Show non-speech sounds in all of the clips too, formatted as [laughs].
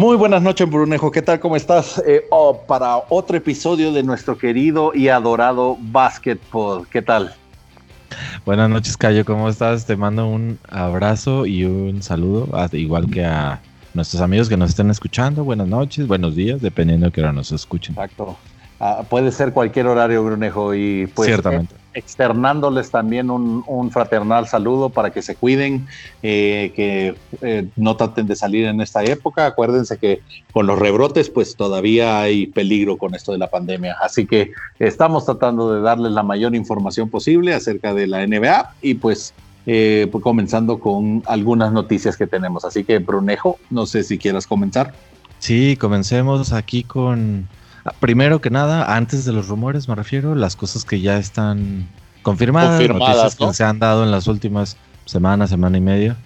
Muy buenas noches, Brunejo. ¿Qué tal? ¿Cómo estás? Eh, oh, para otro episodio de nuestro querido y adorado Basketball. ¿Qué tal? Buenas noches, Cayo. ¿Cómo estás? Te mando un abrazo y un saludo, igual que a nuestros amigos que nos estén escuchando. Buenas noches, buenos días, dependiendo de que hora nos escuchen. Exacto. Ah, puede ser cualquier horario, Brunejo, y pues Ciertamente. Eh, externándoles también un, fraternal saludo para que se cuiden, eh, que eh, no traten de salir en esta época. Acuérdense que con los rebrotes, pues todavía hay peligro con esto de la pandemia. Así que estamos tratando de darles la mayor información posible acerca de la NBA y pues comenzando con algunas noticias que tenemos. Así que, Brunejo, no sé si quieras comenzar. Sí, comencemos aquí con Primero que nada, antes de los rumores me refiero, las cosas que ya están confirmadas, confirmadas que se han dado en las últimas semanas, semana y media.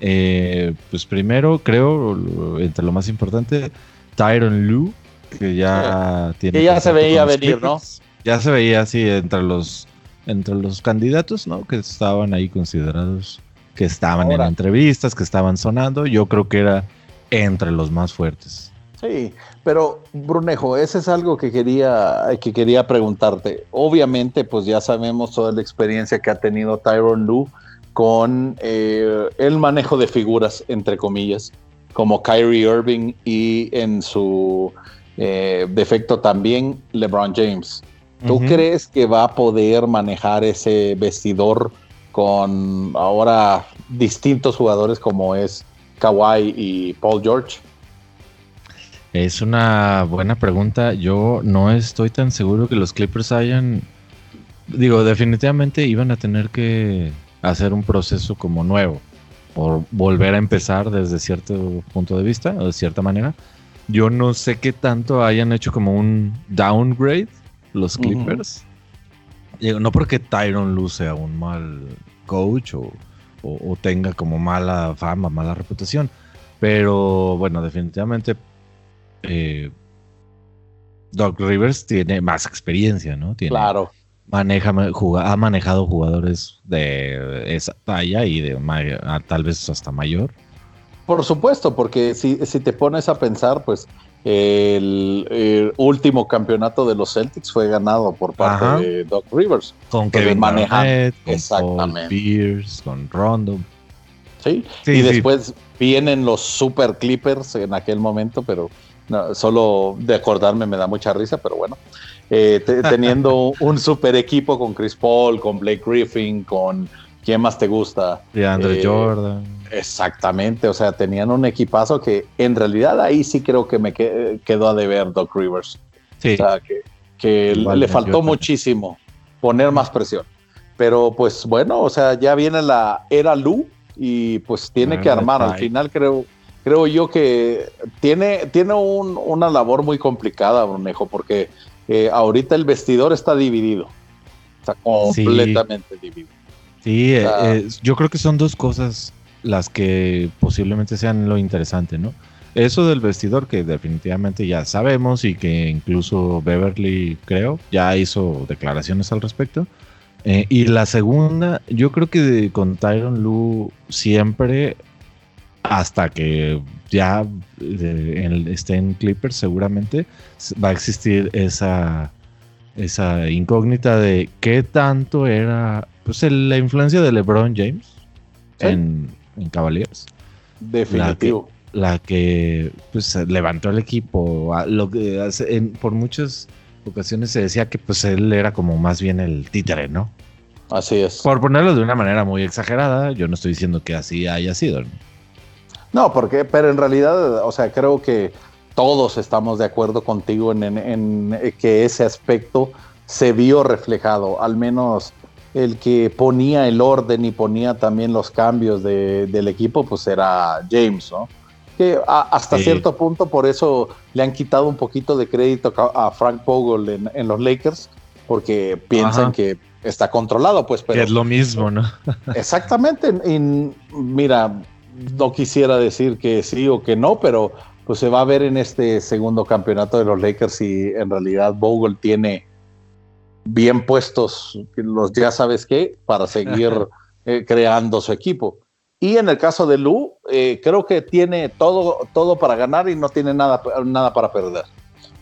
Eh, pues primero, creo, entre lo más importante, Tyron Lu, que ya tiene... Que ya se veía venir, ¿no? Ya se veía así entre los, entre los candidatos, ¿no? Que estaban ahí considerados, que estaban en entrevistas, que estaban sonando. Yo creo que era entre los más fuertes. Sí, pero Brunejo, ese es algo que quería, que quería preguntarte. Obviamente, pues ya sabemos toda la experiencia que ha tenido Tyron Lu con eh, el manejo de figuras, entre comillas, como Kyrie Irving y en su eh, defecto también LeBron James. ¿Tú crees que va a poder manejar ese vestidor con ahora distintos jugadores como es Kawhi y Paul George? Es una buena pregunta. Yo no estoy tan seguro que los Clippers hayan. Digo, definitivamente iban a tener que hacer un proceso como nuevo. Por volver a empezar desde cierto punto de vista, o de cierta manera. Yo no sé qué tanto hayan hecho como un downgrade los Clippers. No porque Tyron luce sea un mal coach o tenga como mala fama, mala reputación. Pero bueno, definitivamente eh, Doc Rivers tiene más experiencia, ¿no? Tiene, claro. Maneja, ha manejado jugadores de esa talla y de tal vez hasta mayor. Por supuesto, porque si, si te pones a pensar, pues el, último campeonato de los Celtics fue ganado por parte de Doc Rivers. Con Kevin Garnett, con Exactamente. Pierce, con Rondo. Sí, y después vienen los Super Clippers en aquel momento, pero solo de acordarme me da mucha risa, pero bueno. Eh, [laughs] teniendo un super equipo con Chris Paul, con Blake Griffin, con quién más te gusta. De Andre eh, Jordan. Exactamente, o sea, tenían un equipazo que en realidad ahí sí creo que me quedó a deber Doc Rivers. Sí. O sea, que, le faltó muchísimo poner más presión. Pero pues bueno, o sea, ya viene la era Lu y pues tiene que armar. Al final creo, creo yo que tiene, tiene una labor muy complicada, Brunejo, porque eh, ahorita el vestidor está dividido. Está completamente dividido. Sí, eh, eh, yo creo que son dos cosas las que posiblemente sean lo interesante, ¿no? Eso del vestidor que definitivamente ya sabemos y que incluso Beverly, creo, ya hizo declaraciones al respecto. y la segunda, yo creo que con Tyron Lu siempre hasta que ya eh, esté en Clippers seguramente va a existir esa, esa incógnita de qué tanto era pues la influencia de LeBron James en, Cavaliers. Definitivo. La que, pues, levantó el equipo. Lo que, por muchas ocasiones se decía que pues él era como más bien el títere, ¿no? Así es. Por ponerlo de una manera muy exagerada, yo no estoy diciendo que así haya sido. ¿no? No, porque, pero en realidad, o sea, creo que todos estamos de acuerdo contigo en, que ese aspecto se vio reflejado, al menos el que ponía el orden y ponía también los cambios del equipo, pues era James, ¿no? Que hasta cierto punto por eso le han quitado un poquito de crédito a Frank Vogel en, los Lakers, porque piensan que está controlado, pues. Pero, que es lo mismo, ¿no? exactamente. Y mira, no quisiera decir que sí o que no, pero pues se va a ver en este segundo campeonato de los Lakers si en realidad Bogle tiene bien puestos los ya sabes qué para seguir eh, creando su equipo. Y en el caso de Lu, eh, creo que tiene todo, todo para ganar y no tiene nada, nada para perder.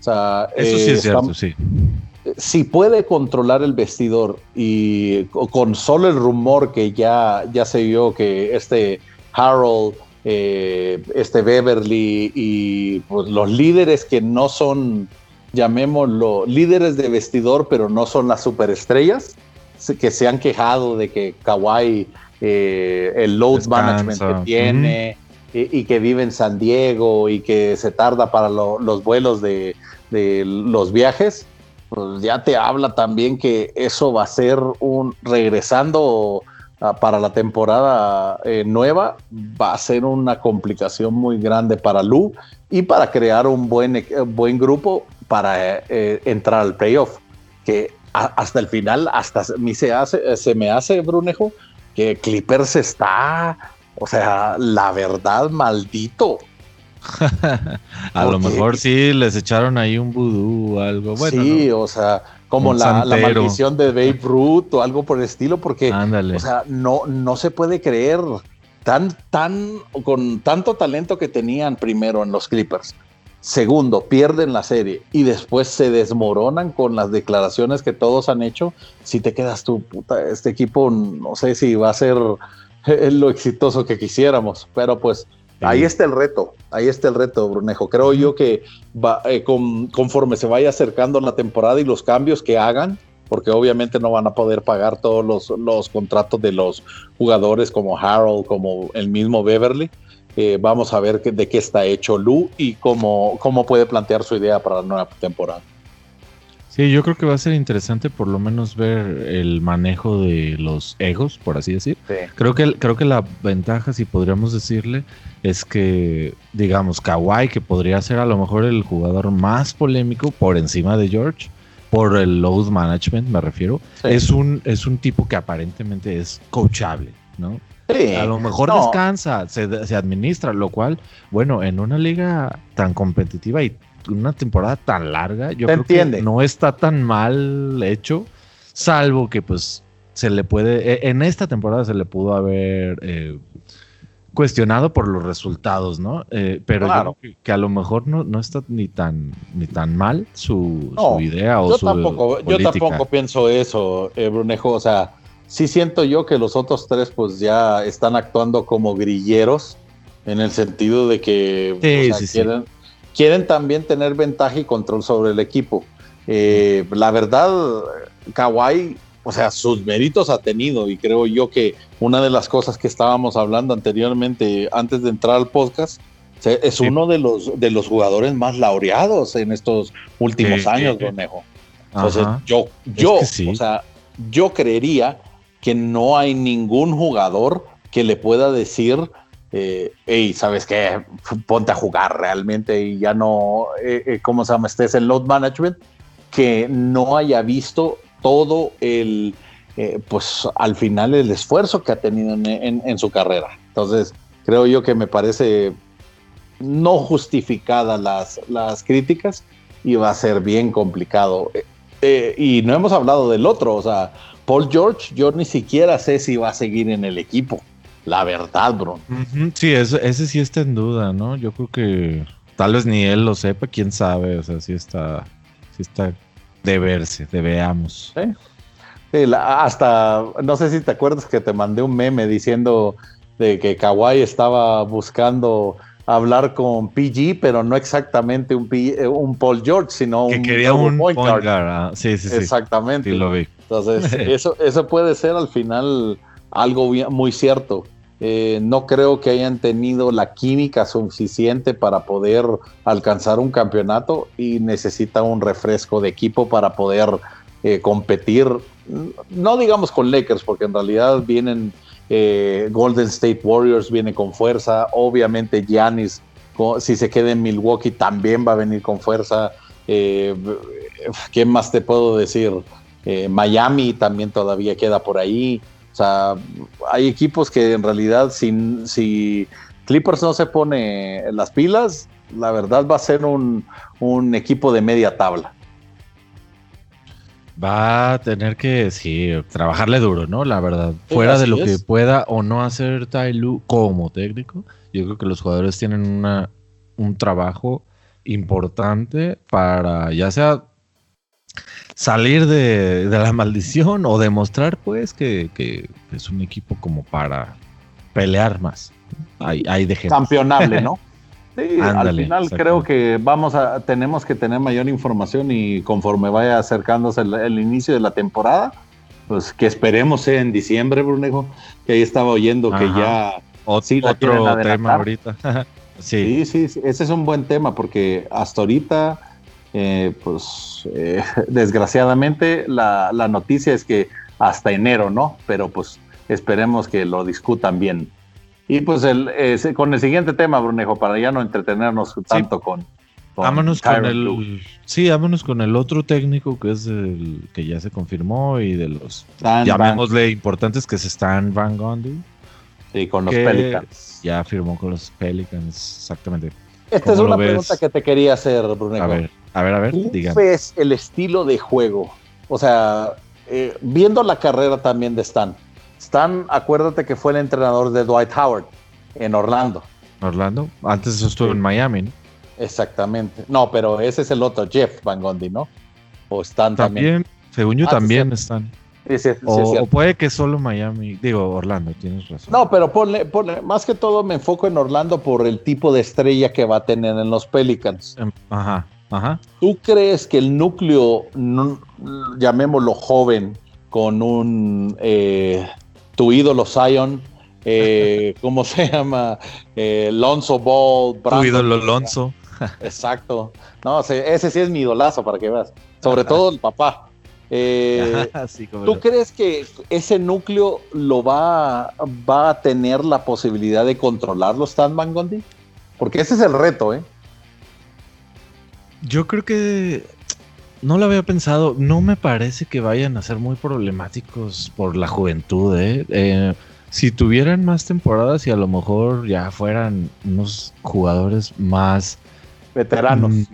Eso sí es cierto, sí. Si puede controlar el vestidor y con solo el rumor que ya, ya se vio que este Harold, eh, este Beverly y pues, los líderes que no son, llamémoslo, líderes de vestidor, pero no son las superestrellas, que se han quejado de que Kawhi, eh, el load management que tiene, y, que vive en San Diego y que se tarda para los vuelos de, los viajes, pues ya te habla también que eso va a ser un regresando para la temporada eh, nueva, va a ser una complicación muy grande para Lu y para crear un buen, buen grupo para eh, entrar al playoff. Que hasta el final, hasta mí se, hace, se me hace, Brunejo, que Clippers está, o sea, la verdad, maldito. [laughs] a lo mejor sí les echaron ahí un vudú o algo. Bueno, sí, o sea, como la, maldición de Babe Ruth o algo por el estilo, porque, o sea, no, no se puede creer tan, tan, con tanto talento que tenían primero en los Clippers Segundo, pierden la serie y después se desmoronan con las declaraciones que todos han hecho. Si te quedas tú, puta, este equipo no sé si va a ser [laughs] lo exitoso que quisiéramos, pero pues ahí está el reto, ahí está el reto, Brunejo. Creo yo que va, eh, conforme se vaya acercando la temporada y los cambios que hagan, porque obviamente no van a poder pagar todos los, los contratos de los jugadores como Harold, como el mismo Beverly eh, vamos a ver de qué está hecho Lu y cómo, cómo puede plantear su idea para la nueva temporada. Sí, yo creo que va a ser interesante por lo menos ver el manejo de los egos, por así decir. Creo, que, creo que la ventaja, si podríamos decirle, es que, digamos, Kawhi, que podría ser a lo mejor el jugador más polémico por encima de George, por el load management me refiero, es, un, es un tipo que aparentemente es coachable, ¿no? a lo mejor descansa, se, administra, lo cual, bueno, en una liga tan competitiva y una temporada tan larga, yo creo que no está tan mal hecho, salvo que pues se le puede, e, en esta temporada se le pudo haber eh, cuestionado por los resultados, ¿no? Eh, pero yo creo que, a lo mejor no, no está ni tan ni tan mal su, idea o yo su tampoco, Yo tampoco pienso eso, eh, Brunejo, o sea sí siento yo que los otros tres pues ya están actuando como grilleros en el sentido de que quieren, también tener ventaja y control sobre el equipo. Eh, la verdad, Kawhi, o sea, sus méritos ha tenido y creo yo que una de las cosas que estábamos hablando anteriormente, antes de entrar al podcast, es uno de los, de los jugadores más laureados en estos últimos años, Donejo. Entonces, yo, yo, o sea, yo creería que no hay ningún jugador que le pueda decir, eh, hey, ¿sabes qué? Ponte a jugar realmente y ya no, eh, eh, ¿cómo se llama? Estés en load management, que no haya visto todo el, eh, pues al final el esfuerzo que ha tenido en, su carrera. Entonces, creo yo que me parece no justificadas las, las críticas y va a ser bien complicado. y no hemos hablado del otro, o sea, Paul George, yo ni siquiera sé si va a seguir en el equipo. La verdad, bro. Sí, ese, sí está en duda, ¿no? Yo creo que tal vez ni él lo sepa, quién sabe. O sea, sí está, sí está de verse, de veamos. Sí. hasta, no sé si te acuerdas que te mandé un meme diciendo de que Kawhi estaba buscando hablar con PG, pero no exactamente un, eh, un Paul George, sino que quería un point guard. Ah, sí, sí, sí. Exactamente. Sí, lo vi. Entonces, [laughs] eso, eso puede ser al final algo muy cierto. Eh, no creo que hayan tenido la química suficiente para poder alcanzar un campeonato y necesita un refresco de equipo para poder eh, competir, no digamos con Lakers, porque en realidad vienen eh, Golden State Warriors, viene con fuerza, obviamente Giannis, si se queda en Milwaukee, también va a venir con fuerza. ¿Qué más te puedo decir? Miami también todavía queda por ahí. O sea, hay equipos que en realidad si, Clippers no se pone las pilas, la verdad va a ser un, equipo de media tabla. Va a tener que, sí, trabajarle duro, ¿no? La verdad. Fuera de lo que pueda o no hacer Tailu como técnico, yo creo que los jugadores tienen una, un trabajo importante para ya sea salir de, la maldición o demostrar pues que, es un equipo como para pelear más. Hay, hay de Campeonable, ¿no? [laughs] Sí, al final creo que vamos a, tenemos que tener mayor información y conforme vaya acercándose el, inicio de la temporada, pues que esperemos sea en diciembre, Brunejo, que ahí estaba oyendo que ya sí, otro tema ahorita. [laughs] sí. sí. sí, ese es un buen tema porque hasta ahorita, eh, pues eh, [laughs] desgraciadamente la, la noticia es que hasta enero, ¿no? Pero pues esperemos que lo discutan bien. Y pues el, con el siguiente tema, Brunejo, para ya no entretenernos tanto con, vámonos con el sí, vámonos con el otro técnico que es el que ya se confirmó y de los llamémosle importantes que es Stan Van Gundy. Sí, con los Pelicans. Ya firmó con los Pelicans, exactamente. Esta es una pregunta que te quería hacer, Brunejo. A ver, a ver, a ver. ¿Cómo ves el estilo de juego? O sea, eh, viendo la carrera también de Stan, Stan, acuérdate que fue el entrenador de Dwight Howard en Orlando. Orlando, antes estuvo en Miami, ¿no? Exactamente. No, pero ese es el otro, Jeff Van Gundy, ¿no? O Stan también. también. Según yo, ah, también están. Sí, o, puede que solo Miami, digo Orlando, tienes razón. No, pero ponle, más que todo me enfoco en Orlando por el tipo de estrella que va a tener en los Pelicans. Em, ajá, ajá. ¿Tú crees que el núcleo, llamémoslo joven, con un eh, tu ídolo Zion, eh, [laughs] ¿cómo se llama? Eh, Lonzo Ball. tu ídolo Lonzo. Exacto. No, ese sí es mi idolazo para que veas. Sobre [laughs] todo el papá. Eh, [laughs] ¿Tú crees que ese núcleo lo va, va a tener la posibilidad de controlarlo, Stan Van Gundy? Porque ese es el reto, ¿eh? Yo creo que no lo había pensado. No me parece que vayan a ser muy problemáticos por la juventud, ¿eh? eh si tuvieran más temporadas y a lo mejor ya fueran unos jugadores más veteranos.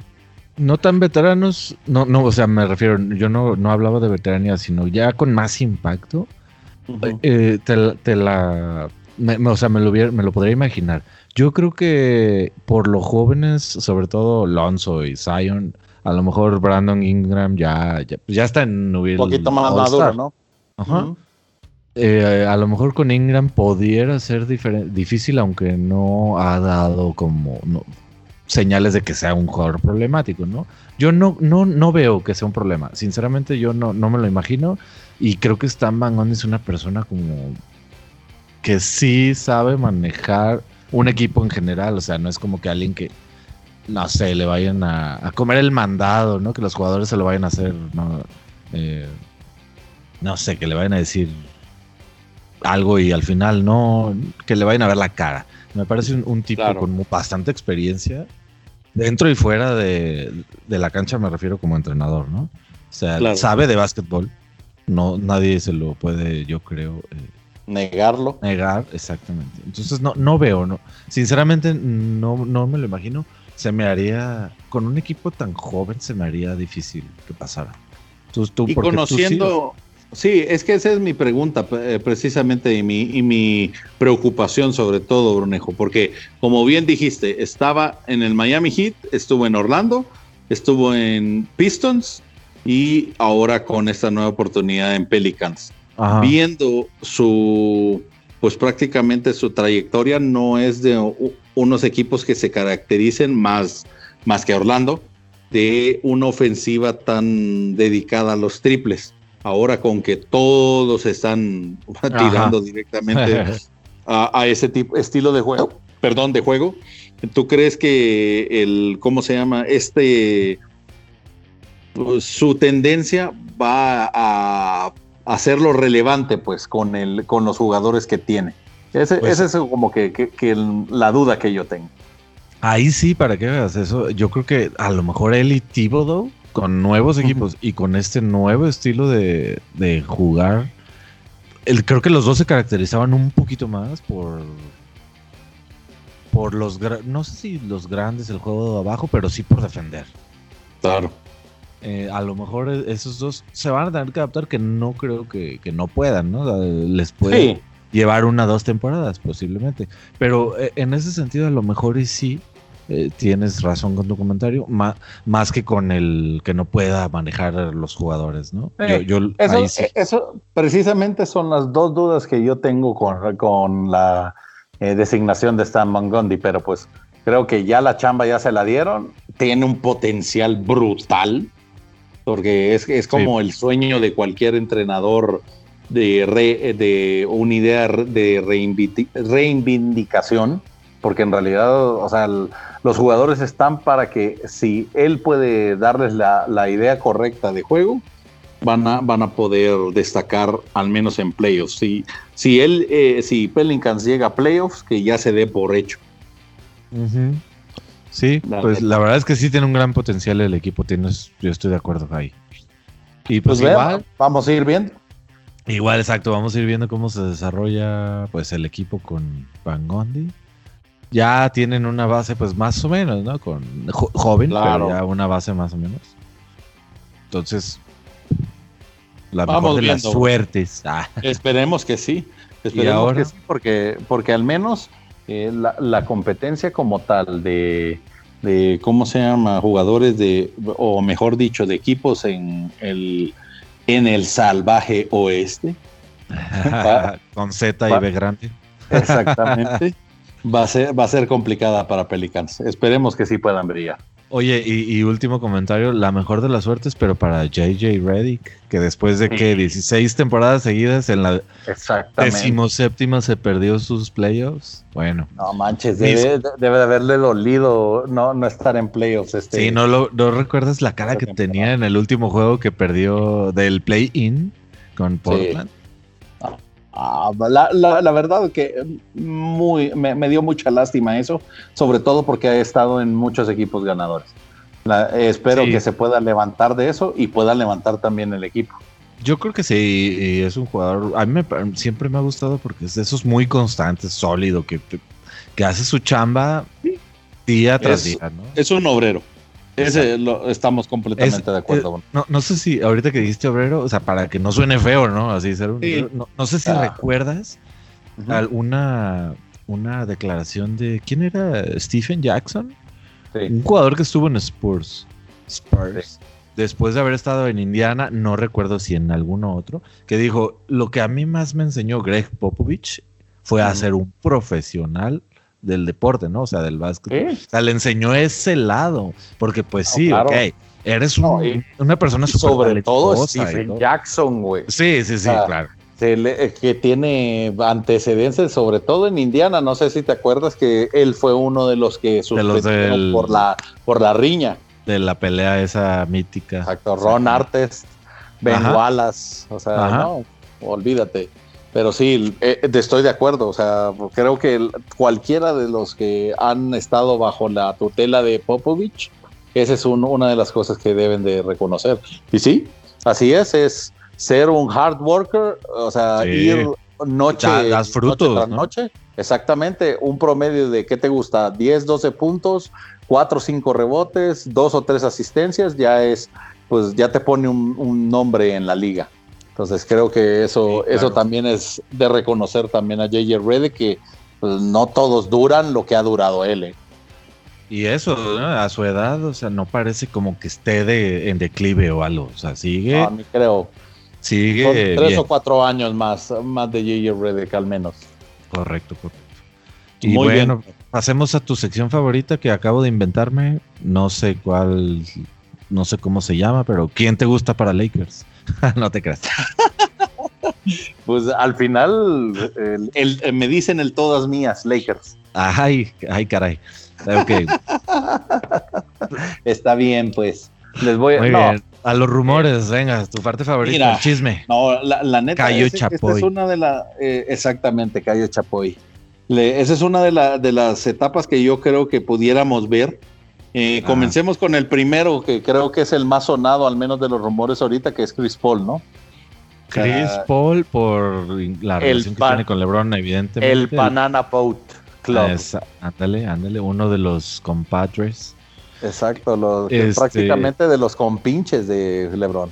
No tan veteranos, no, no, o sea, me refiero, yo no, no hablaba de veteranía, sino ya con más impacto, eh, te, la, o sea, me lo, me lo podría imaginar. Yo creo que por los jóvenes, sobre todo Lonzo y Zion, a lo mejor Brandon Ingram ya, ya, pues está en Un poquito más maduro, ¿no? Ajá. Eh, a lo mejor con Ingram pudiera ser difícil, aunque no ha dado como señales de que sea un jugador problemático, ¿no? Yo no, no, no veo que sea un problema. Sinceramente, yo no, no me lo imagino. Y creo que Stan Van es una persona como que sí sabe manejar un equipo en general. O sea, no es como que alguien que no sé, le vayan a, comer el mandado, ¿no? Que los jugadores se lo vayan a hacer, ¿no? Eh, no sé, que le vayan a decir algo y al final no, que le vayan a ver la cara. Me parece un, tipo con bastante experiencia, dentro y fuera de, la cancha me refiero como entrenador, ¿no? O sea, sabe de básquetbol, no, nadie se lo puede, yo creo... Eh, Negarlo. Negar, exactamente. Entonces no, no veo, no. Sinceramente no, no me lo imagino se me haría, con un equipo tan joven, se me haría difícil que pasara. Tú, tú, y conociendo, sí, es que esa es mi pregunta eh, precisamente y mi, y mi preocupación sobre todo, Brunejo, porque como bien dijiste, estaba en el Miami Heat, estuvo en Orlando, estuvo en Pistons y ahora con esta nueva oportunidad en Pelicans. Viendo su, pues prácticamente su trayectoria no es de unos equipos que se caractericen más, más que Orlando de una ofensiva tan dedicada a los triples. Ahora con que todos están tirando directamente [laughs] a, ese tipo, estilo de juego, perdón, de juego, ¿tú crees que el, ¿cómo se llama? Este, pues, su tendencia va a hacerlo relevante, pues, con, el, con los jugadores que tiene? Ese, pues es como que, la duda que yo tengo. Ahí sí, para que veas eso, yo creo que a lo mejor él y Thibodeau, con nuevos equipos y con este nuevo estilo de, jugar, el, creo que los dos se caracterizaban un poquito más por por los no sé si los grandes el juego de abajo, pero sí por defender. Claro. eh, a lo mejor e, esos dos se van a tener que adaptar, que no creo que, no puedan, ¿no? Les puede llevar una o dos temporadas posiblemente. Pero eh, en ese sentido, a lo mejor y sí eh, tienes razón con tu comentario, más, que con el que no pueda manejar los jugadores, ¿no? eso, precisamente son las dos dudas que yo tengo con, con la designación de Stan Van pero pues creo que ya la chamba ya se la dieron, tiene un potencial brutal porque es, es como el sueño de cualquier entrenador de, de una idea de reivindicación, porque en realidad, o sea, los jugadores están para que si él puede darles la, idea correcta de juego, van a, van a poder destacar al menos en playoffs. Si, si él, eh, si Pelicans llega a playoffs, que ya se dé por hecho. Sí, pues la verdad es que sí tiene un gran potencial el equipo, tienes, yo estoy de acuerdo ahí. Y pues, pues igual, vamos a ir viendo. Igual, exacto, vamos a ir viendo cómo se desarrolla pues el equipo con Van Gondi. Ya tienen una base pues más o menos, ¿no? Con joven, pero ya una base más o menos. Entonces, la vamos mejor de las suertes. [laughs] Ah. Esperemos que sí. Esperemos que sí, porque, porque al menos eh, la, competencia como tal de, ¿cómo se llama? Jugadores de, o mejor dicho, de equipos en el, en el salvaje oeste. [laughs] Con Z y B grande. Exactamente. [laughs] va, a ser, va a ser complicada para Pelicans. Esperemos que sí puedan brillar. Oye, y, último comentario, la mejor de las suertes, pero para JJ Reddick, que después de que 16 temporadas seguidas en la decimoséptima se perdió sus playoffs. Bueno. No manches, debe, de haberle dolido no, no estar en playoffs. Este, sí, no, lo, no recuerdas la cara que tenía en el último juego que perdió del play-in con Portland. Ah, la, la, verdad que muy, me, dio mucha lástima eso, sobre todo porque ha estado en muchos equipos ganadores. espero que se pueda levantar de eso y pueda levantar también el equipo. Yo creo que sí, es un jugador, a mí siempre me ha gustado porque es de esos muy constantes, sólido, que, que hace su chamba día tras día. Es un obrero. Ese lo, estamos completamente de acuerdo. no, no, sé si ahorita que dijiste obrero, o sea, para que no suene feo, ¿no? Así ser no, sé si ah. recuerdas alguna una declaración de quién era Stephen Jackson, un jugador que estuvo en Spurs. Spurs. Después de haber estado en Indiana, no recuerdo si en alguno otro, que dijo, lo que a mí más me enseñó Greg Popovich fue a ser un profesional del deporte, ¿no? O sea, del básquet. O sea, le enseñó ese lado, porque pues sí, ok, eres una persona Sobre todo Stephen Jackson, güey. Sí, sí, sí, claro. Eh, que tiene antecedentes, sobre todo en Indiana. No sé si te acuerdas que él fue uno de los que suspendieron por la por la riña. De la pelea esa mítica. Exacto, Ron Artes, Ben Wallace, o sea, no, olvídate. Pero sí, eh, estoy de acuerdo. O sea, creo que cualquiera de los que han estado bajo la tutela de Popovich, esa es una de las cosas que deben de reconocer. Y sí, así es, es ser un hard worker, o sea, ir noche, las frutos, noche noche. Exactamente, un promedio de, ¿qué te gusta? 10, 12 puntos, 4 o 5 rebotes, 2 o 3 asistencias, ya es, pues ya te pone un nombre en la liga. Entonces creo que eso, eso también es de reconocer también a JJ Redick que pues, no todos duran lo que ha durado él. ¿eh? Y eso, a su edad, o sea, no parece como que esté de, en declive o algo. O sea, sigue. No, creo. Sigue. tres o cuatro años más, más de JJ Redick al menos. Correcto, correcto. Y Muy bueno, bien. pasemos a tu sección favorita que acabo de inventarme. No sé cuál, no sé cómo se llama, pero ¿quién te gusta para Lakers? [laughs] no te creas. [laughs] pues al final el, me dicen el todas mías, Lakers. Ay, ay, caray. [laughs] Está bien, pues. Les voy a. A los rumores, venga, tu parte favorita, el chisme. No, la, neta. Cayo Chapoy. es una de las. Eh, exactamente, Cayo Chapoy. esa es una de, de las etapas que yo creo que pudiéramos ver eh, comencemos con el primero, que creo que es el más sonado, al menos de los rumores ahorita, que es Chris Paul, ¿no? Chris Paul por la relación que tiene con LeBron, evidentemente. El Banana Boat Club. ándale, ándale, uno de los compadres. Exacto, lo, este prácticamente de los compinches de LeBron.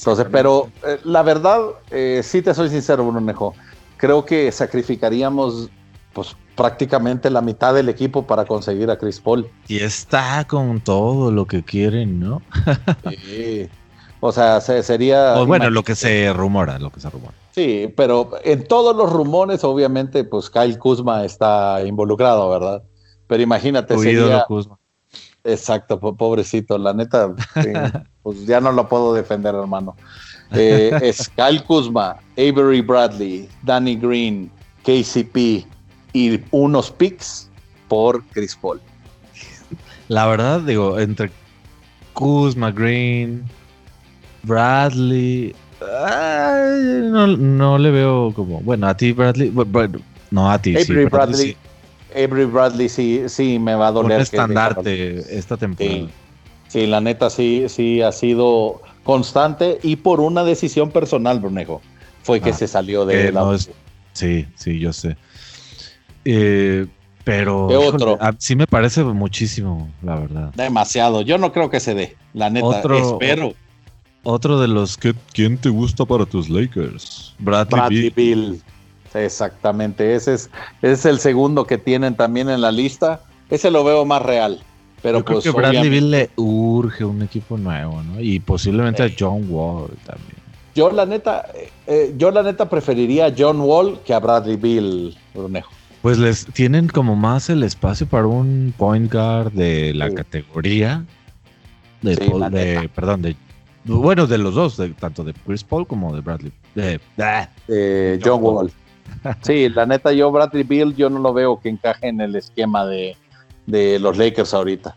Entonces, pero eh, la verdad, eh, sí te soy sincero, Brunejo, creo que sacrificaríamos pues prácticamente la mitad del equipo para conseguir a Chris Paul. Y está con todo lo que quieren, ¿no? [laughs] sí. O sea, sería... bueno, lo que se rumora, lo que se rumora. Sí, pero en todos los rumores, obviamente, pues Kyle Kuzma está involucrado, ¿verdad? Pero imagínate, sería... Kuzma. Exacto, pobrecito, la neta, [laughs] pues ya no lo puedo defender, hermano. Eh, es Kyle Kuzma, Avery Bradley, Danny Green, KCP y unos picks por Chris Paul. La verdad, digo, entre Kuzma, Green, Bradley, no, le veo como. Bueno, a ti, Bradley. no, a ti. Avery Bradley. Avery Bradley sí, sí me va a doler. Un estandarte esta temporada. Sí, la neta sí, sí ha sido constante y por una decisión personal, Brunejo. Fue que ah, se salió de la. sí, sí, yo sé. Eh, pero otro? sí me parece muchísimo, la verdad. Demasiado. Yo no creo que se dé, la neta. espero. Otro de los que ¿quién te gusta para tus Lakers? Bradley, Bill. Exactamente, ese es, es el segundo que tienen también en la lista. Ese lo veo más real. Pero creo pues, que Bradley Bill le urge un equipo nuevo, ¿no? Y posiblemente a John Wall también. Yo la neta, eh, yo la neta preferiría a John Wall que a Bradley Bill, Brunejo. Pues les tienen como más el espacio para un point guard de la categoría de, de perdón, de bueno, de los dos, tanto de Chris Paul como de Bradley. De, John, Wall. [laughs] Sí, la neta, yo Bradley Bill, yo no lo veo que encaje en el esquema de, los Lakers ahorita.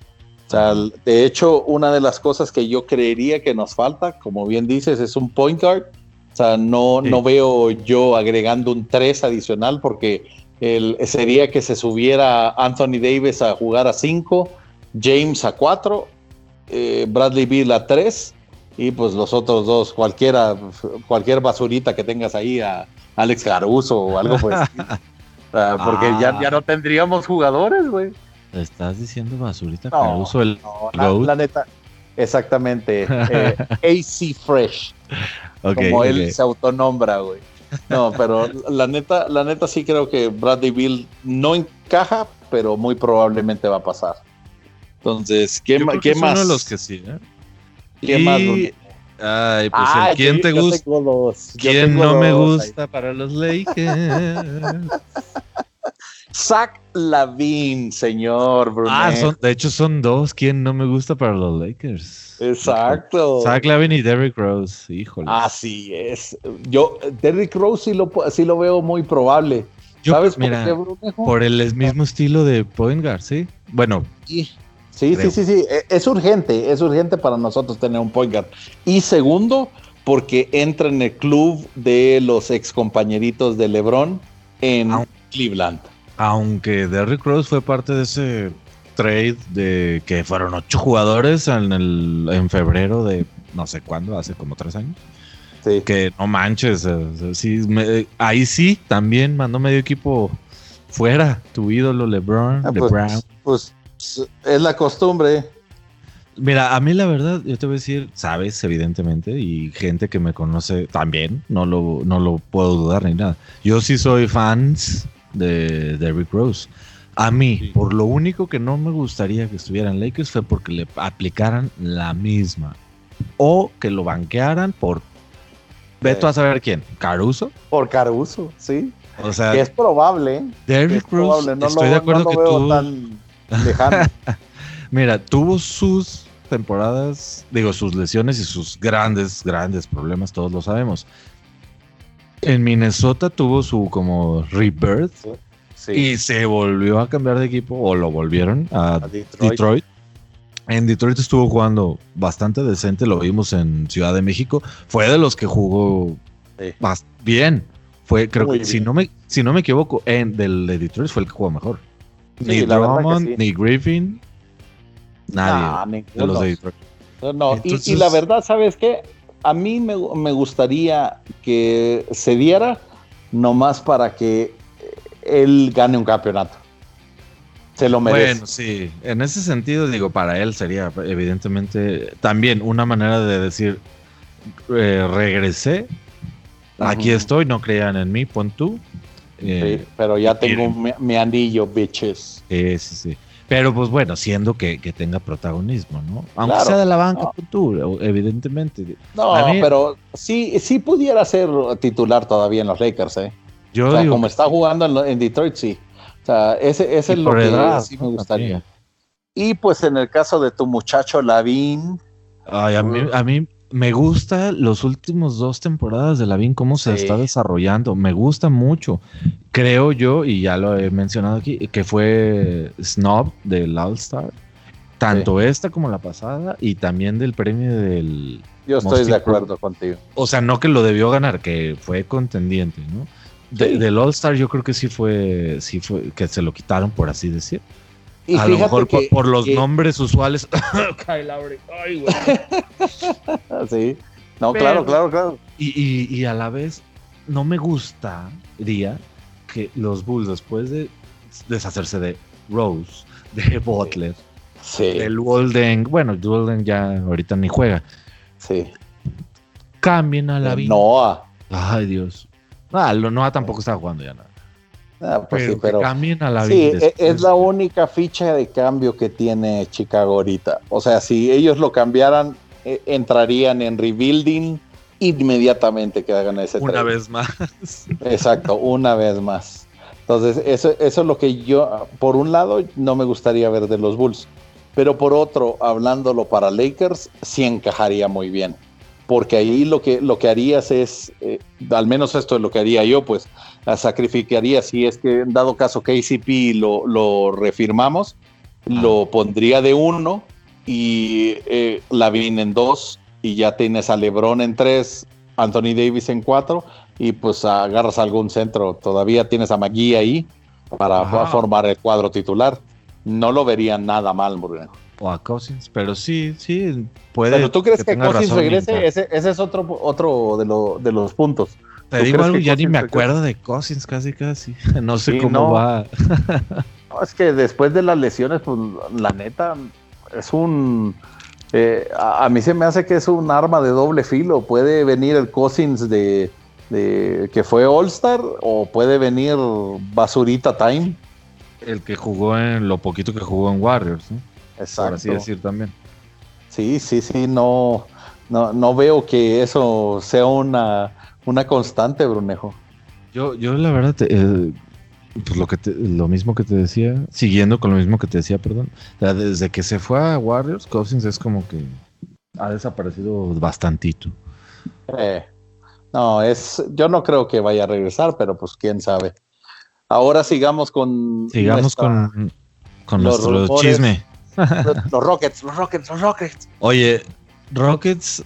O sea, de hecho, una de las cosas que yo creería que nos falta, como bien dices, es un point guard. O sea, no, no veo yo agregando un 3 adicional porque el, sería que se subiera Anthony Davis a jugar a 5, James a 4, eh, Bradley Bill a 3 y pues los otros dos, cualquiera, cualquier basurita que tengas ahí, a Alex Caruso o algo pues. [laughs] porque ya, ya no tendríamos jugadores, güey. ¿Estás diciendo basurita Caruso el la, neta, exactamente. Eh, [laughs] AC Fresh. como él se autonombra, güey. No, pero la neta, la neta sí creo que Bradley Bill no encaja, pero muy probablemente va a pasar. Entonces, ¿qué, ¿qué más? uno de los que sí, ¿eh? ¿Quién más? Ay, pues ¿quién te gusta? ¿Quién no me gusta para los Lakers? [laughs] Zach Lavin, señor Brunet. Ah, de hecho son dos. ¿Quién no me gusta para los Lakers? Exacto. Zach Lavin y Derrick Rose, híjole. Así es. Yo, Derrick Rose sí lo, sí lo veo muy probable. ¿Sabes mira, por qué, Por el mismo estilo de point ¿sí? Bueno, sí. Sí, sí, sí, sí. E, es urgente, es urgente para nosotros tener un point guard. Y segundo, porque entra en el club de los ex compañeritos de LeBron en Cleveland. Aunque Derrick Rose fue parte de ese trade de que fueron ocho jugadores en, el, en febrero de no sé cuándo, hace como tres años. Sí. Que no manches, sí, ahí sí también mandó medio equipo fuera, tu ídolo LeBron, ah, pues, LeBron. Pues es la costumbre. Mira, a mí la verdad, yo te voy a decir, sabes, evidentemente, y gente que me conoce también, no lo, no lo puedo dudar ni nada. Yo sí soy fans de Derrick Rose. A mí, por lo único que no me gustaría que estuvieran Lakers fue porque le aplicaran la misma. O que lo banquearan por. Veto a saber quién. ¿Caruso? Por Caruso, sí. O sea. es probable. Derrick Rose, estoy de acuerdo que tú. [laughs] Mira, tuvo sus temporadas, digo, sus lesiones y sus grandes, grandes problemas, todos lo sabemos. En Minnesota tuvo su como rebirth y se volvió a cambiar de equipo o lo volvieron a, Detroit. En Detroit estuvo jugando bastante decente, lo vimos en Ciudad de México. Fue de los que jugó más bien. Fue, creo que si no me, si no me equivoco, en del de Detroit fue el que jugó mejor ni Drummond, ni Griffin, nadie no, y, la verdad, ¿sabes qué? A mí me, gustaría que se diera nomás para que él gane un campeonato. Se lo merece. Bueno, sí, en ese sentido, digo, para él sería evidentemente también una manera de decir, eh, regresé, aquí estoy, no crean en mí, pon tú. Eh, Sí, pero ya tengo mi, mi anillo, bitches. Sí, sí, sí. Pero pues bueno, siendo que, que tenga protagonismo, ¿no? Aunque Claro. sea de la banca, No. tú, evidentemente. No, mí- pero sí, sí pudiera ser titular todavía en los Lakers, ¿eh? Yo O sea, digo como que- está jugando en, en Detroit, sí. O sea, ese, ese es lo que edad, sí me gustaría. También. Y pues en el caso de tu muchacho Lavín, Ay, a, mí, a mí me gusta los últimos dos temporadas de Lavín, cómo se Sí. está desarrollando. Me gusta mucho. Creo yo, y ya lo he mencionado aquí, que fue snob del All-Star. Tanto esta como la pasada, y también del premio del. yo estoy de acuerdo contigo. O sea, no que lo debió ganar, que fue contendiente, ¿no? De- Sí. Del All-Star, yo creo que sí fue, sí fue, que se lo quitaron, por así decir. Y a lo mejor por, que- por los que- nombres usuales. [laughs] Kyle Lowry. Ay, güey. [laughs] Sí. No, Pero- claro, claro, claro. Y, y- y a la vez, no me gustaría que los Bulls, después de deshacerse de Rose, de Butler, Sí, del Walden, bueno, Walden ya ahorita ni juega, sí. cambien a la vida. Noah. Ay, Dios. Ah, Noah tampoco está jugando ya nada. Ah, pues pero, sí, pero que cambien a la sí, vida. e- es la única ficha de cambio que tiene Chicago ahorita. O sea, si ellos lo cambiaran, eh, entrarían en rebuilding inmediatamente que hagan ese una trade. vez más. [laughs] Exacto, una vez más. Entonces, eso, eso es lo que yo, por un lado, no me gustaría ver de los Bulls. Pero por otro, hablándolo para Lakers, sí encajaría muy bien. Porque ahí lo que, lo que harías es, eh, al menos esto es lo que haría yo, pues la sacrificaría si es que dado caso KCP lo, lo refirmamos, lo pondría de uno y eh, Lavin en dos y ya tienes a LeBron en tres, Anthony Davis en cuatro y pues agarras algún centro. Todavía tienes a McGee ahí para, Ajá. formar el cuadro titular. No lo vería nada mal, Bruno. O a Cousins, pero sí, sí, puede. Pero tú crees que, tenga Cousins regrese, ese es otro, otro de, lo- de los puntos. Te ¿tú digo crees algo, que ya ni me acuerdo de Cousins casi, casi. [laughs] No sé Sí, cómo no. va. No, es que después de las lesiones, pues la neta, es un... eh, a, a mí se me hace que es un arma de doble filo. Puede venir el Cousins de, de que fue All-Star o puede venir Basurita Time. El que jugó en lo poquito que jugó en Warriors, ¿no? por Exacto. así decir también. Sí, sí, sí, no, no, no veo que eso sea una, una constante, Brunejo. Yo, yo la verdad, te- eh, pues lo que te- lo mismo que te decía, siguiendo con lo mismo que te decía, perdón, o sea, desde que se fue a Warriors, Cousins es como que ha desaparecido bastantito. Eh, no, es, yo no creo que vaya a regresar, pero pues quién sabe. Ahora sigamos con Sigamos nuestra- con, con los nuestro rumores. chisme. los, los Rockets, los Rockets, los Rockets. Oye, Rockets,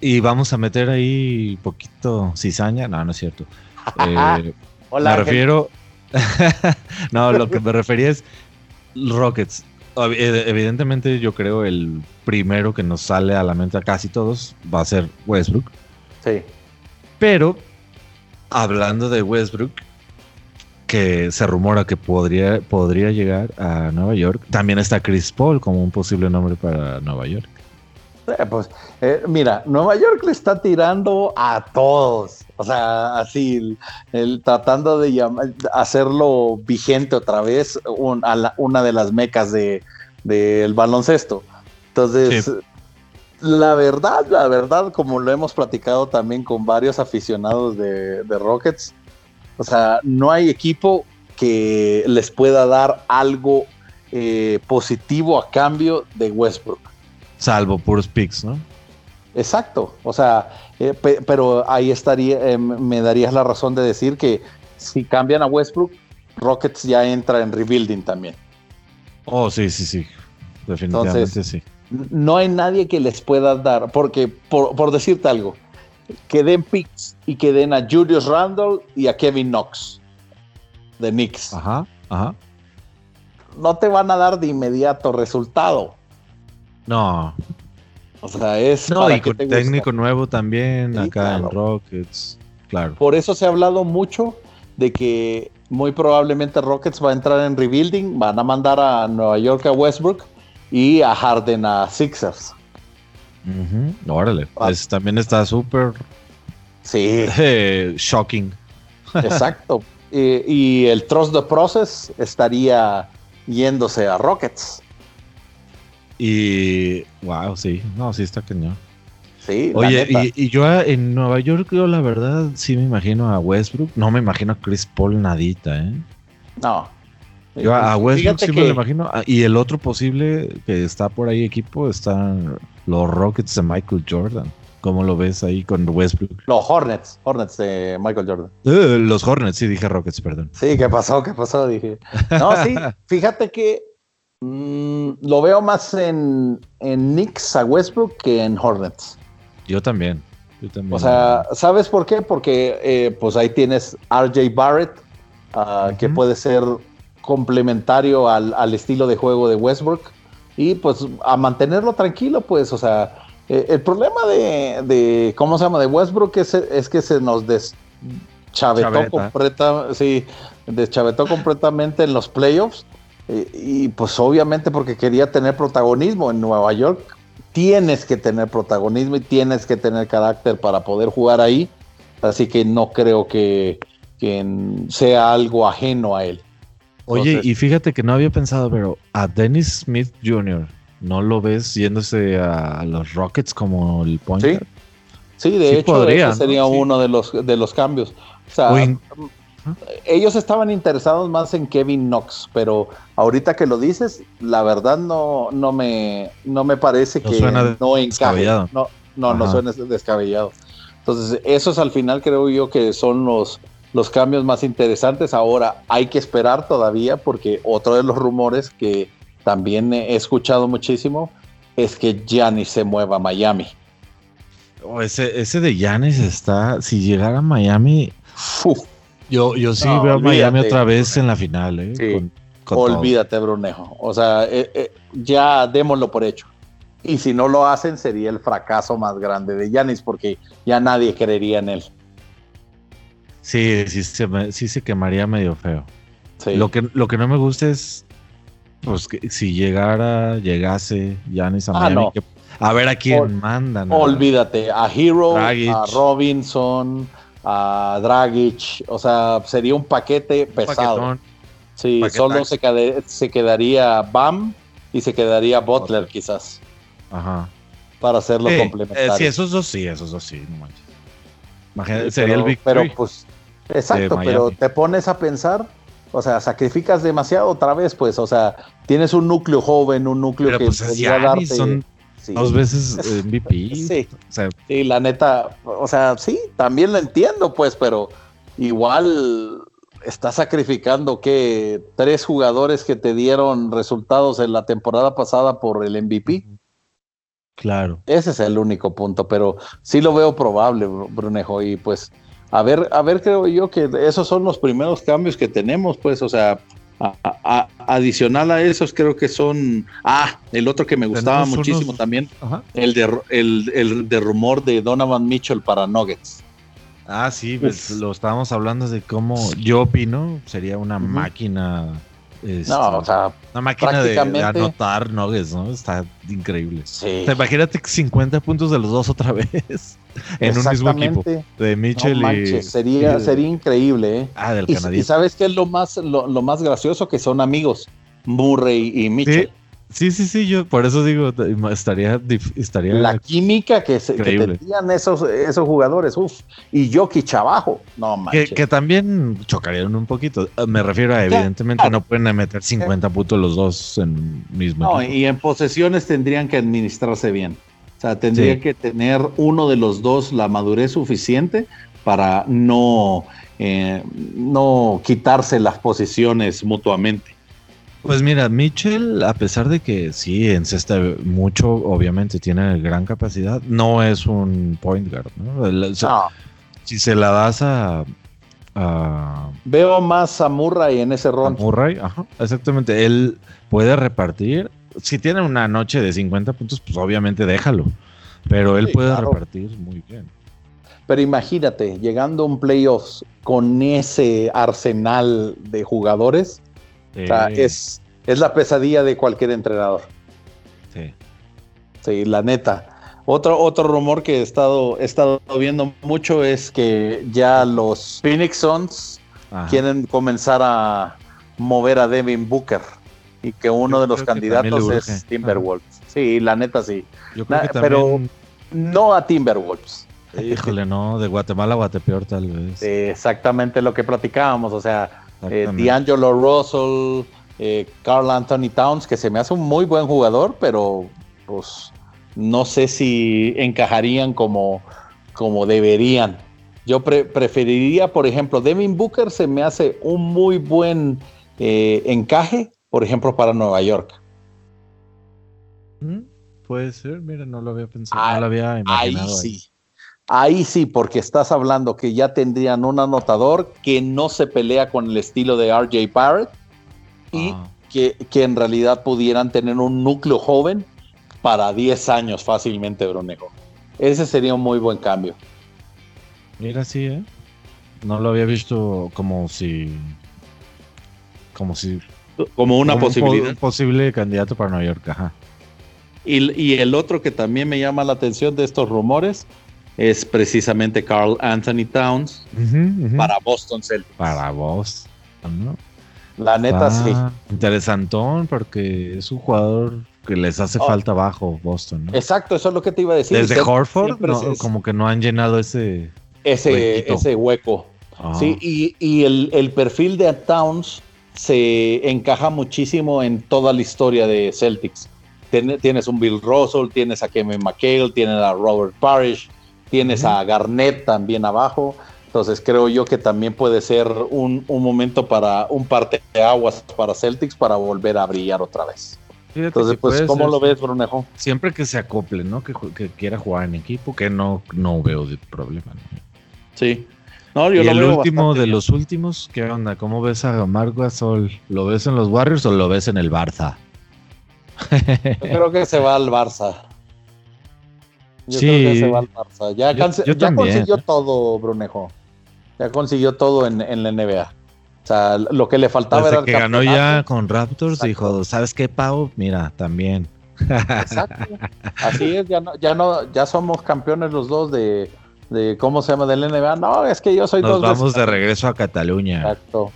y vamos a meter ahí poquito cizaña, no, no es cierto. [laughs] Eh, Hola, me refiero. [laughs] no, lo que me refería es Rockets. Eh, Evidentemente, yo creo el primero que nos sale a la mente a casi todos va a ser Westbrook. Sí, Pero, hablando de Westbrook, que se rumora que podría, podría llegar a Nueva York, también está Chris Paul como un posible nombre para Nueva York. Eh, pues eh, mira, Nueva York le está tirando a todos. O sea, así, el, el tratando de llamar- hacerlo vigente otra vez, un- a la- una de las mecas de- del baloncesto. Entonces, Sí. la verdad, la verdad, como lo hemos platicado también con varios aficionados de, de Rockets, o sea, no hay equipo que les pueda dar algo eh, positivo a cambio de Westbrook. Salvo puros picks, ¿no? Exacto, o sea, eh, pe- pero ahí estaría, eh, me darías la razón de decir que si cambian a Westbrook, Rockets ya entra en rebuilding también. Oh, sí, sí, sí. Definitivamente Entonces, sí. No hay nadie que les pueda dar, porque por, por decirte algo, que den picks y que den a Julius Randle y a Kevin Knox de Knicks. Ajá, ajá. No te van a dar de inmediato resultado. No, O sea, es no, para y con gusta. técnico nuevo también Sí, acá en. Rockets. Claro. Por eso se ha hablado mucho de que muy probablemente Rockets va a entrar en rebuilding, van a mandar a Nueva York a Westbrook y a Harden a Sixers. Órale, ah. también está súper sí. [laughs] shocking. Exacto. [laughs] y, el Trust the Process estaría yéndose a Rockets. Y wow, sí, no, sí está cañón. Sí, Oye, y, yo en Nueva York, yo la verdad sí me imagino a Westbrook. No me imagino a Chris Paul nadita, ¿eh? No. Yo a Westbrook sí me lo imagino. Ah, y el otro posible que está por ahí equipo están los Rockets de Michael Jordan. ¿Cómo lo ves ahí con Westbrook? Los Hornets, Hornets de Michael Jordan. Eh, los Hornets, sí, dije Rockets, perdón. Sí, ¿qué pasó? ¿Qué pasó? Dije. No, sí, [laughs] fíjate que mm, lo veo más en, en Knicks a Westbrook que en Hornets. Yo también. Yo también. O sea, ¿sabes por qué? Porque eh, pues ahí tienes RJ Barrett, ah, que puede ser complementario al, estilo de juego de Westbrook. Y pues a mantenerlo tranquilo, pues, o sea, eh, el problema de, ¿cómo se llama? De Westbrook es, es que se nos deschavetó, completa, sí, deschavetó completamente en los playoffs. Eh, y pues obviamente porque quería tener protagonismo en Nueva York, tienes que tener protagonismo y tienes que tener carácter para poder jugar ahí. Así que no creo que, sea algo ajeno a él. Oye, y fíjate que no había pensado, pero a Dennis Smith Jr., ¿no lo ves yéndose a los Rockets como el point? Sí, sí de hecho, ese sería uno de los, de los cambios. O sea, ellos estaban interesados más en Kevin Knox, pero ahorita que lo dices, la verdad no, no, me, no me parece que no encaje. No, no, no suena descabellado. Entonces, esos al final creo yo que son los, los cambios más interesantes. Ahora hay que esperar todavía porque otro de los rumores que también he escuchado muchísimo es que Giannis se mueva a Miami. Oh, ese, ese de Giannis está, si llegara a Miami, yo, yo sí veo a Miami otra vez en la final. ¿eh? olvídate, Brunejo. O sea, eh, eh, ya démoslo por hecho. Y si no lo hacen, sería el fracaso más grande de Yanis, porque ya nadie creería en él. Sí, sí, sí, se quemaría medio feo. Lo, que, lo que no me gusta es pues, que si llegara, llegase Yanis a ah, Miami, a ver a quién mandan. Olvídate, a Hero, a Robinson, a Dragic, o sea, sería un paquete pesado. sí, solo se, se, quedaría Bam y se quedaría Butler quizás. Ajá. Para hacerlo complementario. Eh, sí, esos dos sí, esos dos sí, no manches. Imagínate, sería el Big Pero pues, exacto, pero te pones a pensar, o sea, sacrificas demasiado otra vez, pues, o sea, tienes un núcleo joven, un núcleo que pues, podría darte... Dos veces MVP. [laughs] sí. sí, la neta, o sea, sí, también lo entiendo, pues, pero igual está sacrificando que tres jugadores que te dieron resultados en la temporada pasada por el MVP. Claro. Ese es el único punto, pero sí lo veo probable, Brunejo, y pues a ver, a ver, creo yo que esos son los primeros cambios que tenemos, pues, o sea, adicional a esos, creo que son. Ah, el otro que me gustaba muchísimo también, el de, el, de rumor de Donovan Mitchell para Nuggets. Ah, sí, pues, lo estábamos hablando de cómo yo opino, sería una máquina este, no, o sea, una máquina de, anotar nuggets, ¿no? Está increíble. imagínate 50 puntos de los dos otra [laughs] vez [laughs] en un mismo equipo. De Mitchell y. Sería, sería increíble, ¿eh? Ah, del y, Y sabes qué es lo más, lo, más gracioso que son amigos, Murray y Mitchell. Sí, sí, sí, yo por eso digo, estaría, estaría la química que, se, tenían esos, esos jugadores, uff, y Jokic abajo, no manches. Que, también chocarían un poquito, me refiero a evidentemente no pueden meter 50 putos los dos en mismo No, y en posesiones tendrían que administrarse bien, o sea, tendría que tener uno de los dos la madurez suficiente para no, eh, no quitarse las posiciones mutuamente. Pues mira, Mitchell, a pesar de que sí encesta mucho, obviamente tiene gran capacidad, no es un point guard, ¿no? Si se la das a, Veo más a Murray en ese rol. Murray, ajá, exactamente. Él puede repartir. Si tiene una noche de 50 puntos, pues obviamente déjalo. Pero él puede repartir muy bien. Pero imagínate, llegando a un playoffs con ese arsenal de jugadores, es, es la pesadilla de cualquier entrenador. Sí. Sí, la neta. Otro, otro rumor que he estado, he estado viendo mucho es que ya los Phoenix Suns quieren comenzar a mover a Devin Booker y que uno de los candidatos es Timberwolves. Sí, la neta sí. Pero no a Timberwolves. Híjole, no, de Guatemala a Guatepeor tal vez. exactamente lo que platicábamos, o sea, eh, D'Angelo Russell, eh, Carl Anthony Towns, que se me hace un muy buen jugador, pero pues no sé si encajarían como, como deberían. Yo preferiría, por ejemplo, Devin Booker se me hace un muy buen eh, encaje, por ejemplo, para Nueva York. Mm, puede ser, mira, no lo había pensado, no lo había imaginado. Ahí sí. Ahí sí, porque estás hablando que ya tendrían un anotador que no se pelea con el estilo de RJ Barrett y ah. que, que, en realidad pudieran tener un núcleo joven para 10 años fácilmente, Brunejo. Ese sería un muy buen cambio. Mira, sí, ¿eh? No lo había visto como si. Como si. Como una posibilidad. Un posible candidato para Nueva York, ajá. Y, el otro que también me llama la atención de estos rumores es precisamente Carl Anthony Towns para Boston Celtics. Para Boston, ¿no? La neta, sí. Interesantón, porque es un jugador que les hace oh. falta abajo Boston, ¿no? Exacto, eso es lo que te iba a decir. Desde Horford, como que no han llenado ese ese, ese hueco. Ah. Sí, y, el, perfil de Towns se encaja muchísimo en toda la historia de Celtics. tienes un Bill Russell, tienes a Kevin McHale, tienes a Robert Parrish, tienes a Garnett también abajo. Entonces creo yo que también puede ser un, momento para un parte de aguas para Celtics para volver a brillar otra vez. Entonces, pues, ¿cómo lo ves, Brunejo? Siempre que se acople, ¿no? Que, quiera jugar en equipo, que no, no veo de problema. Sí. No, yo y el último de los últimos, ¿qué onda? ¿Cómo ves a Marco Gasol? ¿Lo ves en los Warriors o lo ves en el Barça? Yo creo que se va al Barça. Yo creo que se va al Barça. Ya, ya consiguió todo, Brunejo. Ya consiguió todo en, en, la NBA. O sea, lo que le faltaba era. que ganó ya con Raptors, dijo: ¿Sabes qué, Pau? Mira, también. Exacto. Así es, ya no, ya no, ya somos campeones los dos de, de cómo se llama del NBA. No, es que yo soy Nos vamos de regreso a Cataluña. Exacto.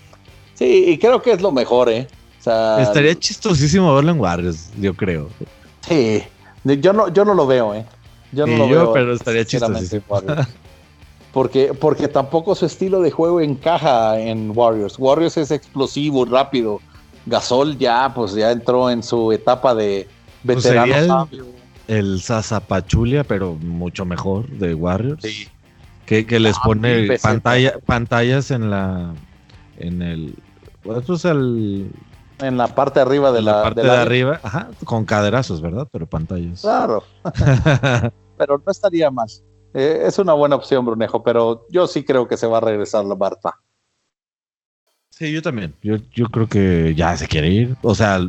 Sí, y creo que es lo mejor, ¿eh? O sea, Estaría chistosísimo verlo en Warriors, yo creo. Sí, yo no, yo no lo veo, ¿eh? Yo no lo veo. pero estaría chistosísimo. [laughs] porque, porque tampoco su estilo de juego encaja en Warriors. Warriors es explosivo, rápido. Gasol ya, pues ya entró en su etapa de pues veterano el Sasapachulia, pero mucho mejor de Warriors. Sí. Que, les ah, pone pantalla, pantallas en la. En el. Esto es el. En la parte de arriba de la, parte de, arriba, ajá, con caderazos, ¿verdad? Pero pantallas. Claro. [laughs] pero no estaría mal. Eh, es una buena opción, Brunejo, pero yo sí creo que se va a regresar la Barta. Sí, yo también. Yo, yo creo que ya se quiere ir. O sea,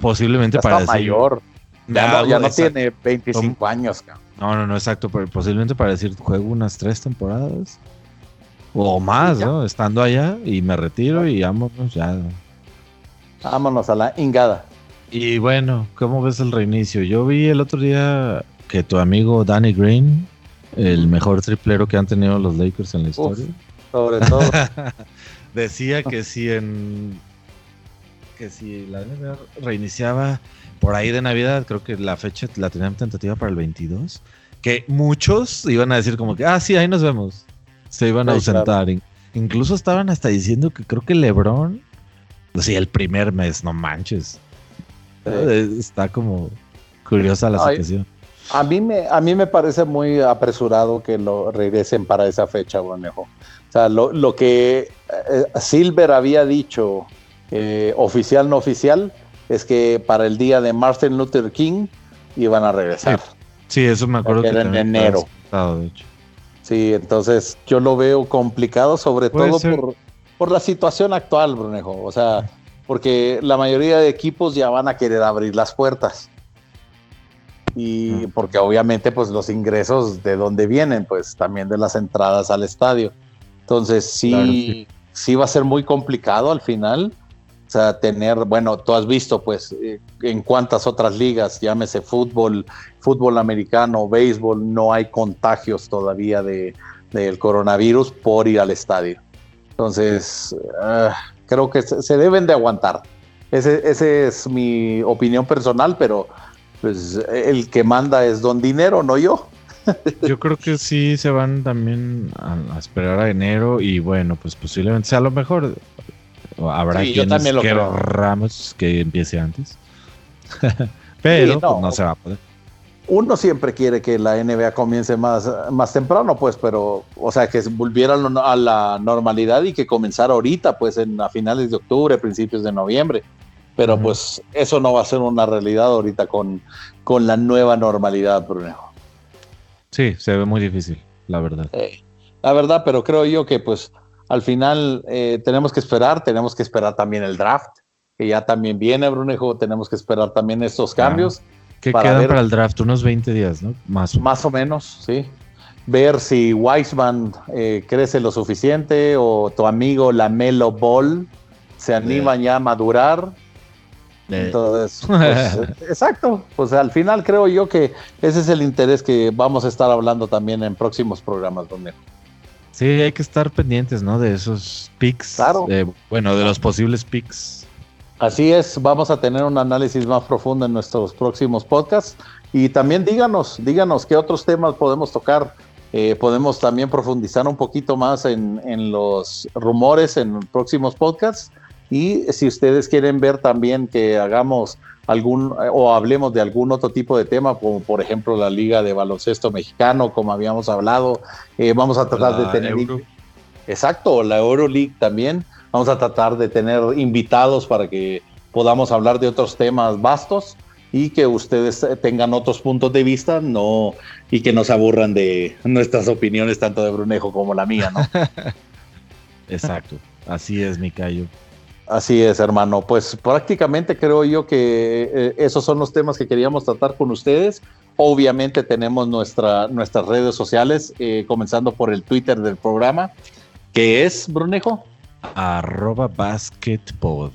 posiblemente para decir, mayor. Ya, no, tiene 25 años. No, no, no, exacto. Pero posiblemente para decir, juego unas tres temporadas. O más, ¿no? Estando allá y me retiro y vámonos ya. Vámonos a la ingada. Y bueno, ¿cómo ves el reinicio? Yo vi el otro día que tu amigo Danny Green, el mejor triplero que han tenido los Lakers en la historia. sobre todo. [laughs] decía que si en que si la NBA reiniciaba por ahí de Navidad, creo que la fecha la tenían tentativa para el 22, que muchos iban a decir como que, ah, sí, ahí nos vemos. Se iban a ausentar. Incluso estaban hasta diciendo que creo que Lebron, o sea, el primer mes, no manches. Está como curiosa la situación. A mí, me, a mí me parece muy apresurado que lo regresen para esa fecha, Bonejo. O sea, lo, que eh, Silver había dicho, eh, oficial, no oficial, es que para el día de Martin Luther King iban a regresar. Sí, eso me acuerdo que era en enero. Sí, entonces yo lo veo complicado, sobre todo por, por, la situación actual, Brunejo. O sea, porque la mayoría de equipos ya van a querer abrir las puertas. y porque obviamente pues los ingresos de dónde vienen, pues también de las entradas al estadio. Entonces sí, sí, va a ser muy complicado al final. Sea, tener, bueno, tú has visto pues eh, en cuántas otras ligas, llámese fútbol, fútbol americano, béisbol, no hay contagios todavía de, del coronavirus por ir al estadio. Entonces, ah, creo que se, deben de aguantar. Ese, ese es mi opinión personal, pero pues el que manda es don dinero, no yo. [laughs] Yo creo que sí se van también a, esperar a enero y bueno, pues posiblemente sea lo mejor. Habrá quienes querramos que empiece antes. [laughs] Pero pues, no, se va a poder. Uno siempre quiere que la NBA comience más, más temprano, pues, pero, o sea, que volviera a la normalidad y que comenzara ahorita, pues, en a finales de octubre, principios de noviembre. Pero, pues, eso no va a ser una realidad ahorita con, con la nueva normalidad, Bruno. Sí, se ve muy difícil, la verdad. la verdad, pero creo yo que pues al final eh, tenemos que esperar, tenemos que esperar también el draft, que ya también viene, Brunejo, tenemos que esperar también estos cambios. ¿Qué quedan para el draft? Unos 20 días, ¿no? Más o, Más o menos, sí. Ver si Weisman eh, crece lo suficiente o tu amigo Lamelo Ball se anima ya a madurar entonces, [laughs] pues, exacto. Pues al final creo yo que ese es el interés que vamos a estar hablando también en próximos programas, donde Sí, hay que estar pendientes, ¿no? De esos picks. Claro. bueno, de los posibles picks. Así es, vamos a tener un análisis más profundo en nuestros próximos podcasts. Y también díganos, díganos qué otros temas podemos tocar. Eh, podemos también profundizar un poquito más en, en los rumores en próximos podcasts y si ustedes quieren ver también que hagamos algún o hablemos de algún otro tipo de tema, como por ejemplo la Liga de Baloncesto Mexicano, como habíamos hablado, eh, vamos a tratar de tener. Exacto, la Euroleague también. Vamos a tratar de tener invitados para que podamos hablar de otros temas vastos y que ustedes tengan otros puntos de vista, no y que nos aburran de nuestras opiniones tanto de Brunejo como la mía, ¿no? [laughs] Exacto, así es, Micayo. Así es, hermano. Pues prácticamente creo yo que eh, esos son los temas que queríamos tratar con ustedes. Obviamente tenemos nuestra, nuestras redes sociales, eh, comenzando por el Twitter del programa, que es, Brunejo. Arroba basketpod.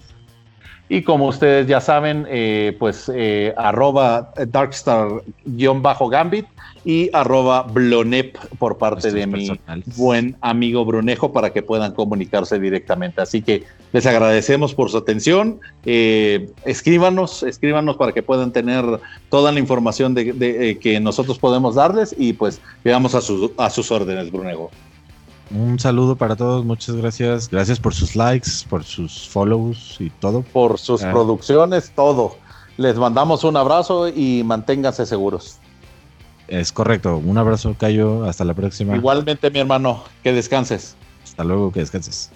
Y como ustedes ya saben, eh, pues eh, arroba darkstar-gambit y arroba blonep por parte de mi buen amigo Brunejo para que puedan comunicarse directamente. Así que les agradecemos por su atención. Eh, escríbanos, escríbanos para que puedan tener toda la información de, que nosotros podemos darles y pues veamos a, a sus órdenes, Brunejo. Un saludo para todos, muchas gracias. Gracias por sus likes, por sus follows y todo. Por sus ah. producciones, todo. Les mandamos un abrazo y manténganse seguros. Es correcto. Un abrazo, Cayo. Hasta la próxima. Igualmente, mi hermano. Que descanses. Hasta luego, que descanses.